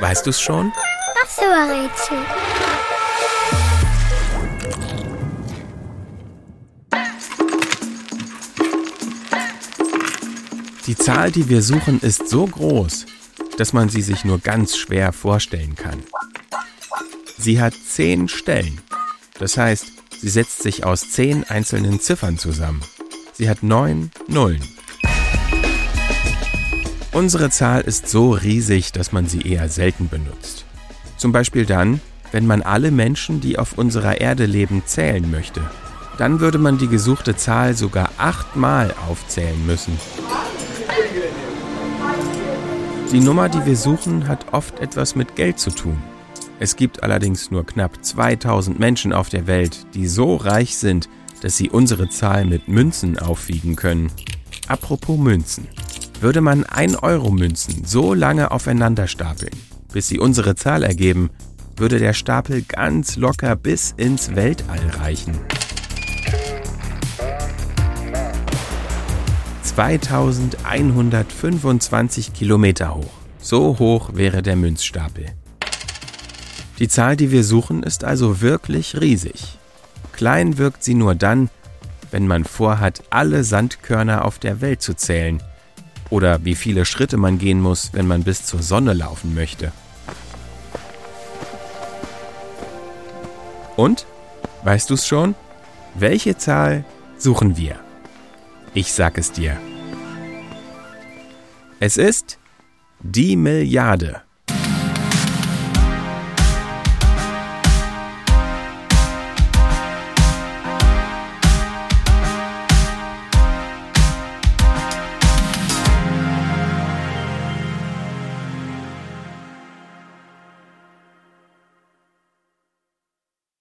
Weißt du's schon? Das Rätsel. Die Zahl, die wir suchen, ist so groß, dass man sie sich nur ganz schwer vorstellen kann. Sie hat zehn Stellen. Das heißt, sie setzt sich aus zehn einzelnen Ziffern zusammen. Sie hat neun Nullen. Unsere Zahl ist so riesig, dass man sie eher selten benutzt. Zum Beispiel dann, wenn man alle Menschen, die auf unserer Erde leben, zählen möchte. Dann würde man die gesuchte Zahl sogar achtmal aufzählen müssen. Die Nummer, die wir suchen, hat oft etwas mit Geld zu tun. Es gibt allerdings nur knapp 2000 Menschen auf der Welt, die so reich sind, dass sie unsere Zahl mit Münzen aufwiegen können. Apropos Münzen. Würde man 1-Euro-Münzen so lange aufeinander stapeln, bis sie unsere Zahl ergeben, würde der Stapel ganz locker bis ins Weltall reichen. 2125 Kilometer hoch. So hoch wäre der Münzstapel. Die Zahl, die wir suchen, ist also wirklich riesig. Klein wirkt sie nur dann, wenn man vorhat, alle Sandkörner auf der Welt zu zählen oder wie viele Schritte man gehen muss, wenn man bis zur Sonne laufen möchte. Und? Weißt du's schon? Welche Zahl suchen wir? Ich sag es dir. Es ist die Milliarde.